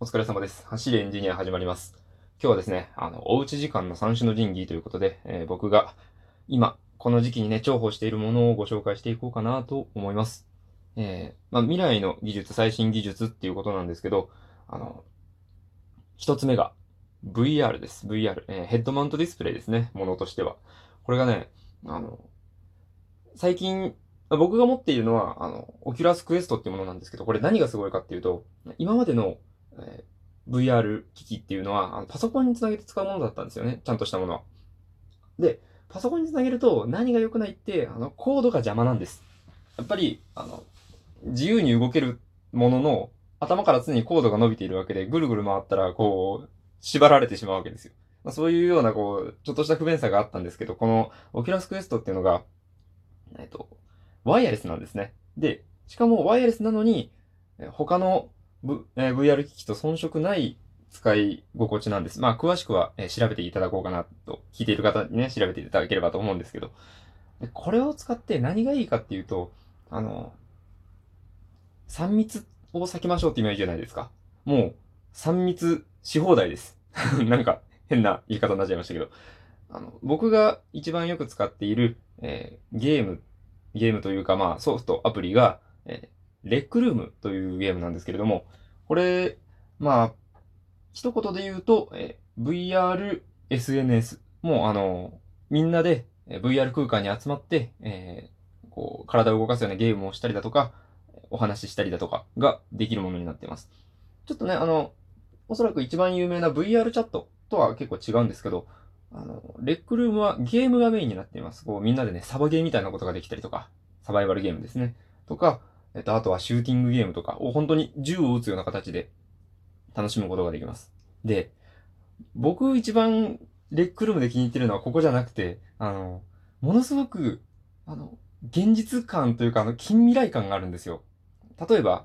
お疲れ様です。走れエンジニア始まります。今日はですね、あの、おうち時間の三種の神器ということで、えー僕が今、この時期にね、重宝しているものをご紹介していこうかなと思います。えーまあ、未来の技術、最新技術っていうことなんですけど、あの、一つ目が VR です。VR、えーヘッドマウントディスプレイですね、ものとしては。これがね、あの、最近、僕が持っているのは、あの、オキュラスクエストっていうものなんですけど、これ何がすごいかっていうと、今までの、えー VR 機器っていうのは、あのパソコンにつなげて使うものだったんですよね。ちゃんとしたものは。で、パソコンにつなげると何が良くないって、あの、コードが邪魔なんです。やっぱり、あの、自由に動けるものの、頭から常にコードが伸びているわけで、ぐるぐる回ったら、こう、縛られてしまうわけですよ。まあ、そういうような、こう、ちょっとした不便さがあったんですけど、この、オキュラスクエストっていうのが、えっと、ワイヤレスなんですね。で、しかもワイヤレスなのに、他の、v えー VR 機器と遜色ない使い心地なんです。まあ、詳しくは、えー調べていただこうかなと、聞いている方にね、調べていただければと思うんですけど、でこれを使って何がいいかっていうと、あの、3密を避けましょうってイメージじゃないですか。もう、3密し放題です。なんか、変な言い方になっちゃいましたけど、あの、僕が一番よく使っている、えーゲーム、ゲームというか、まあ、ソフト、アプリが、えーレックルームというゲームなんですけれども、これ、まあ、一言で言うと、え VR、SNS。もう、あの、みんなで VR 空間に集まって、えーこう、体を動かすようなゲームをしたりだとか、お話ししたりだとかができるものになっています。ちょっとね、あの、おそらく一番有名な VR チャットとは結構違うんですけど、あの、レックルームはゲームがメインになっています。こう、みんなでね、サバゲーみたいなことができたりとか、サバイバルゲームですね。とか、えっと、あとはシューティングゲームとかを本当に銃を撃つような形で楽しむことができます。で、僕一番レックルームで気に入ってるのはここじゃなくて、あの、ものすごく、あの、現実感というか、あの、近未来感があるんですよ。例えば、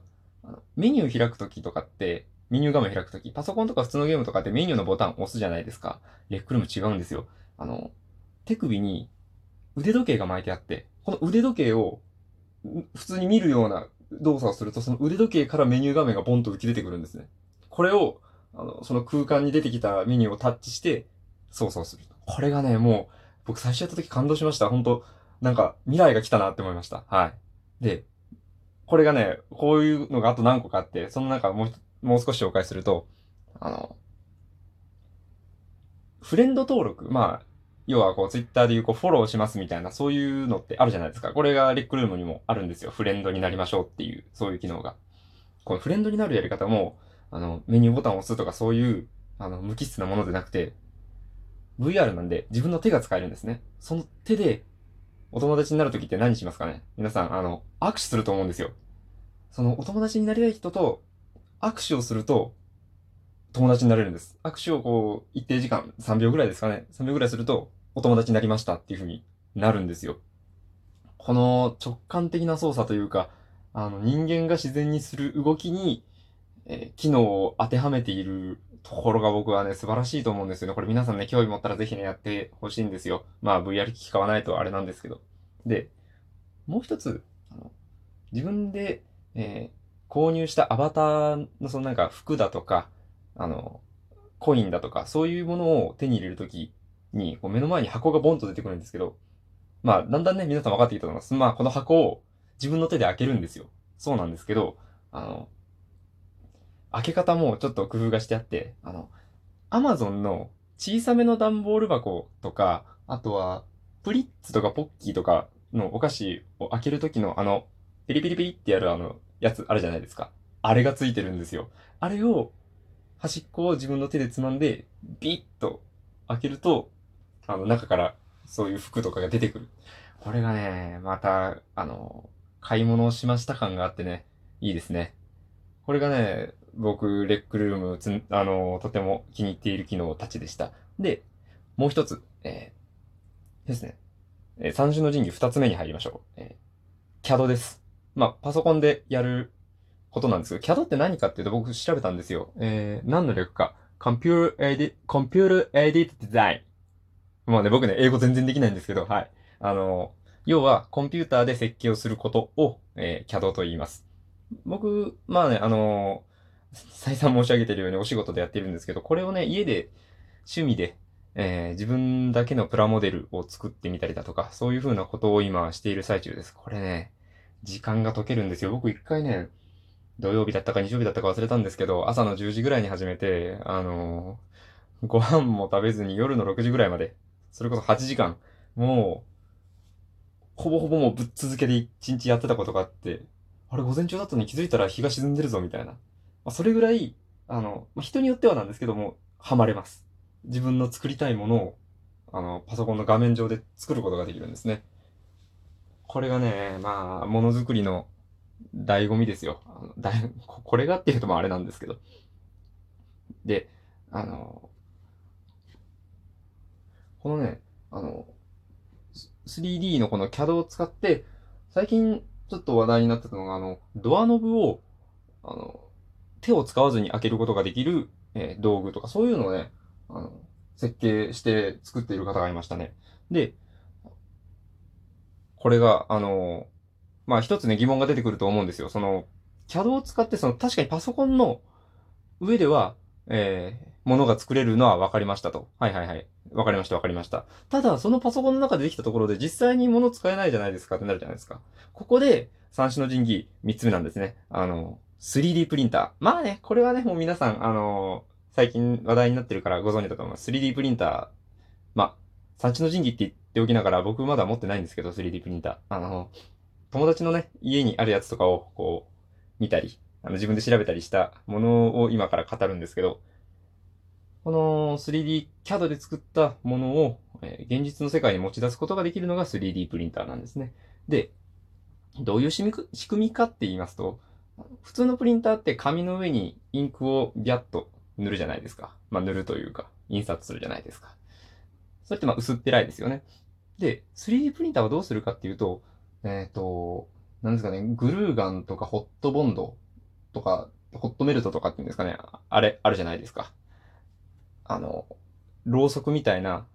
メニュー開くときとかって、メニュー画面開くとき、パソコンとか普通のゲームとかってメニューのボタン押すじゃないですか。レックルーム違うんですよ。あの、手首に腕時計が巻いてあって、この腕時計を普通に見るような動作をすると、その腕時計からメニュー画面がボンと浮き出てくるんですね。これを、あの、その空間に出てきたメニューをタッチして操作をする。これがね、もう、僕最初やった時感動しました。本当なんか未来が来たなって思いました。はい。で、これがね、こういうのがあと何個かあって、その中もう、もう少し紹介すると、あの、フレンド登録、まあ、要はこうツイッターでいうこうフォローしますみたいな、そういうのってあるじゃないですか。これがレックルームにもあるんですよ。フレンドになりましょうっていう、そういう機能が。このフレンドになるやり方も、あの、メニューボタンを押すとかそういう、あの、無機質なものでなくて、VR なんで自分の手が使えるんですね。その手で、お友達になるときって何しますかね？皆さん、あの、握手すると思うんですよ。そのお友達になりたい人と握手をすると友達になれるんです。握手をこう、一定時間、3秒ぐらいですかね。3秒ぐらいするとお友達になりましたっていう風になるんですよ。この直感的な操作というか、あの、人間が自然にする動きに、えー機能を当てはめているところが僕はね、素晴らしいと思うんですよね。これ皆さんね、興味持ったらぜひね、やってほしいんですよ。まあ、VR 機器買わないとあれなんですけど。で、もう一つ、あの自分で、えー購入したアバターのそのなんか服だとか、あの、コインだとか、そういうものを手に入れるときに、こう目の前に箱がボンと出てくるんですけど、まあ、だんだんね、皆さん分かってきたと思います。まあ、この箱を自分の手で開けるんですよ。そうなんですけど、あの、開け方もちょっと工夫がしてあって、あの、アマゾンの小さめの段ボール箱とか、あとは、プリッツとかポッキーとかのお菓子を開けるときのあの、ピリピリピリってやるあの、やつあるじゃないですか。あれがついてるんですよ。あれを、端っこを自分の手でつまんで、ビッと開けると、あの、中からそういう服とかが出てくる。これがね、また、あの、買い物をしました感があってね、いいですね。これがね、僕、レックルームつ、あの、とても気に入っている機能たちでした。で、もう一つ、えーですね。えー三種の神器二つ目に入りましょう。えー、CAD です。まあ、パソコンでやることなんですけど、CAD って何かっていうと僕調べたんですよ。えー、何の略か。Computer Edit, Computer Edit Design。まあね、僕ね、英語全然できないんですけど、はい。あの、要は、コンピューターで設計をすることを、えー、CAD と言います。僕、まあね、あの、再三申し上げてるようにお仕事でやってるんですけど、これをね、家で趣味で、えー、自分だけのプラモデルを作ってみたりだとか、そういう風なことを今している最中です。これね、時間が解けるんですよ。僕一回ね、土曜日だったか日曜日だったか忘れたんですけど、朝の10時ぐらいに始めて、あのー、ご飯も食べずに夜の6時ぐらいまで、それこそ8時間、もう、ほぼほぼもうぶっ続けで1日やってたことがあって、あれ午前中だったのに気づいたら日が沈んでるぞみたいな。まあ、それぐらい、あの、まあ、人によってはなんですけども、ハマれます。自分の作りたいものを、あの、パソコンの画面上で作ることができるんですね。これがね、まあ、ものづくりの醍醐味ですよ。あのだ これがっていうともあれなんですけど。で、あの、このね、あの、3D のこの CAD を使って、最近ちょっと話題になってたのが、あの、ドアノブを、あの、手を使わずに開けることができる、えー、道具とか、そういうのをね、あの、設計して作っている方がいましたね。で、これが、あの、まあ一つね疑問が出てくると思うんですよ。その、CAD を使って、その、確かにパソコンの上では、えー、ものが作れるのは分かりましたと。はいはいはい。分かりました分かりました。ただ、そのパソコンの中でできたところで実際に物使えないじゃないですかってなるじゃないですか。ここで、三種の神器、三つ目なんですね。あの、3D プリンター。まあね、これはね、もう皆さん、あの最近話題になってるからご存知だと思います。3D プリンター。まあ、産地の神器って言っておきながら、僕まだ持ってないんですけど、3D プリンター。あの、友達のね、家にあるやつとかを、こう、見たり、あの、自分で調べたりしたものを今から語るんですけど、この 3D CAD で作ったものを、え、現実の世界に持ち出すことができるのが 3D プリンターなんですね。で、どういう仕組みかって言いますと、普通のプリンターって紙の上にインクをビャッと塗るじゃないですか。まあ、塗るというか、印刷するじゃないですか。それってまあ薄っぺらいですよね。で、3D プリンターはどうするかっていうと、えっ、ー、と、なんですかね、グルーガンとかホットボンドとか、ホットメルトとかっていうんですかね、あれ、あるじゃないですか。あの、ろうそくみたいな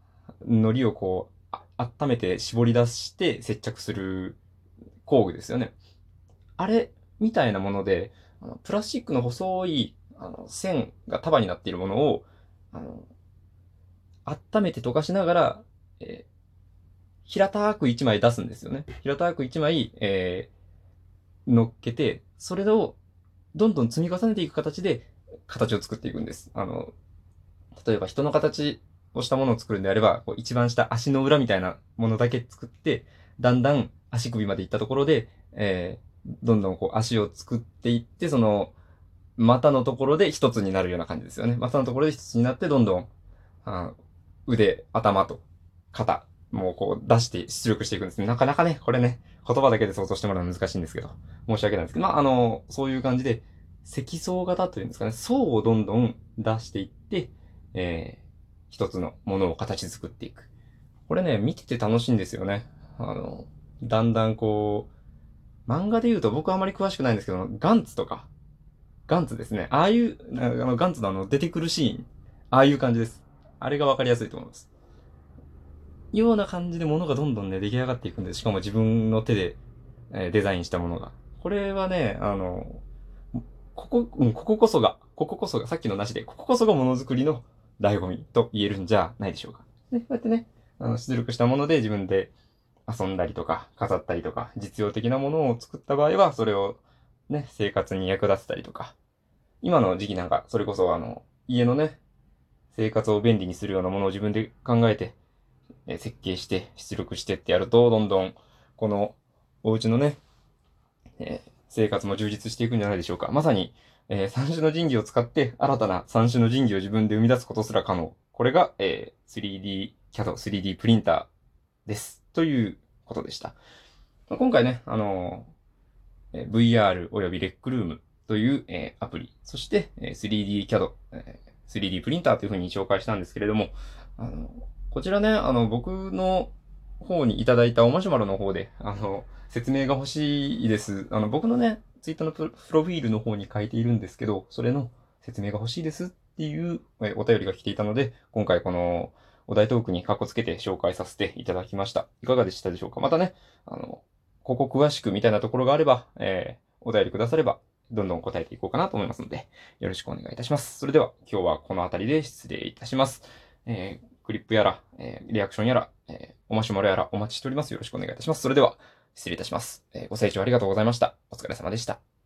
糊をこう、温めて絞り出して接着する工具ですよね。あれみたいなもので、あのプラスチックの細いあの、線が束になっているものを、あの、温めて溶かしながら、えー、平たく一枚出すんですよね。平たく一枚、えー、乗っけて、それをどんどん積み重ねていく形で形を作っていくんです。あの、例えば人の形をしたものを作るんであれば、こう一番下足の裏みたいなものだけ作って、だんだん足首まで行ったところで、えー、どんどんこう足を作っていって、その、股のところで一つになるような感じですよね。股のところで一つになって、どんどん、あ腕、頭と肩、もうこう出して出力していくんですね。なかなかね、これね、言葉だけで想像してもらうのは難しいんですけど、申し訳ないんですけど、まあ、あの、そういう感じで、積層型というんですかね、層をどんどん出していって、えー、一つのものを形作っていく。これね、見てて楽しいんですよね。あの、だんだんこう、漫画で言うと僕はあまり詳しくないんですけど、ガンツとか、ガンツですね。ああいう、あの、ガンツのあの、出てくるシーン。ああいう感じです。あれがわかりやすいと思います。ような感じで物がどんどんね、出来上がっていくんです。しかも自分の手で、えー、デザインしたものが。これはね、あの、ここ、うん、こここそが、こここそが、さっきのなしで、こここそがものづくりの醍醐味と言えるんじゃないでしょうか。で、こうやってね、あの、出力したもので自分で遊んだりとか、飾ったりとか、実用的なものを作った場合は、それをね、生活に役立てたりとか、今の時期なんか、それこそあの、家のね、生活を便利にするようなものを自分で考えて、え設計して、出力してってやると、どんどん、この、お家のね、えー、生活も充実していくんじゃないでしょうか。まさに、えー、三種の神器を使って、新たな三種の神器を自分で生み出すことすら可能。これが、えー、3D CAD、3D プリンターです。ということでした。今回ね、あのえ VR およびレックルームという、えアプリ、そして、え 3D CAD、え 3D プリンターというふうに紹介したんですけれども、あの、こちらね、あの、僕の方にいただいたおマシュマロの方で、あの、説明が欲しいです。あの、僕のね、ツイッターのプロフィールの方に書いているんですけど、それの説明が欲しいですっていうお便りが来ていたので、今回このお題トークにカッコつけて紹介させていただきました。いかがでしたでしょうか？またね、あの、ここ詳しくみたいなところがあれば、えー、お便りくだされば、どんどん答えていこうかなと思いますので、よろしくお願いいたします。それでは、今日はこの辺りで失礼いたします。えー、クリップやら、えー、リアクションやら、えー、おマシュマロやらお待ちしております。よろしくお願いいたします。それでは、失礼いたします。えー、ご清聴ありがとうございました。お疲れ様でした。